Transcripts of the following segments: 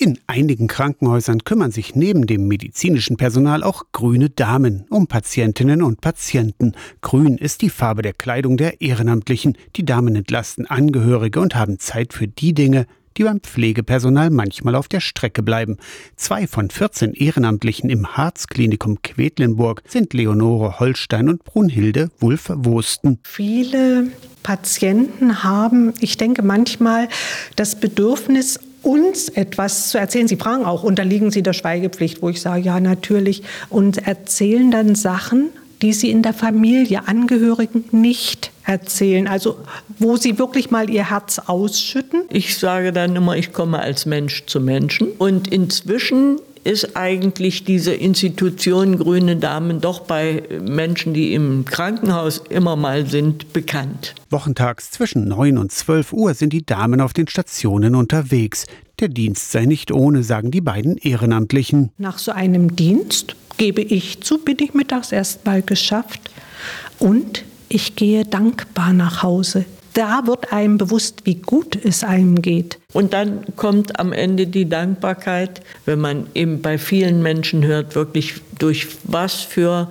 In einigen Krankenhäusern kümmern sich neben dem medizinischen Personal auch grüne Damen um Patientinnen und Patienten. Grün ist die Farbe der Kleidung der Ehrenamtlichen. Die Damen entlasten Angehörige und haben Zeit für die Dinge, die beim Pflegepersonal manchmal auf der Strecke bleiben. Zwei von 14 Ehrenamtlichen im Harzklinikum Quedlinburg sind Leonore Holstein und Brunhilde Wulff-Wosten. Viele Patienten haben, ich denke manchmal, das Bedürfnis, uns etwas zu erzählen. Sie fragen auch, unterliegen Sie der Schweigepflicht, wo ich sage, ja, natürlich. Und erzählen dann Sachen, die sie in der Familie, Angehörigen nicht erzählen. Also wo sie wirklich mal ihr Herz ausschütten. Ich sage dann immer, ich komme als Mensch zu Menschen. Und inzwischen ist eigentlich diese Institution Grüne Damen doch bei Menschen, die im Krankenhaus immer mal sind, bekannt. Wochentags zwischen 9 und 12 Uhr sind die Damen auf den Stationen unterwegs. Der Dienst sei nicht ohne, sagen die beiden Ehrenamtlichen. Nach so einem Dienst, gebe ich zu, bin ich mittags erst mal geschafft. Und ich gehe dankbar nach Hause da wird einem bewusst, wie gut es einem geht. Und dann kommt am Ende die Dankbarkeit, wenn man eben bei vielen Menschen hört, wirklich durch was für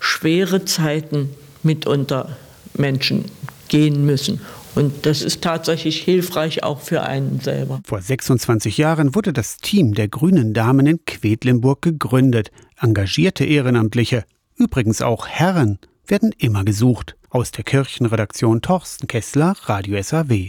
schwere Zeiten mitunter Menschen gehen müssen. Und das ist tatsächlich hilfreich auch für einen selber. Vor 26 Jahren wurde das Team der Grünen Damen in Quedlinburg gegründet. Engagierte Ehrenamtliche, übrigens auch Herren, werden immer gesucht. Aus der Kirchenredaktion Torsten Kessler, Radio SAW.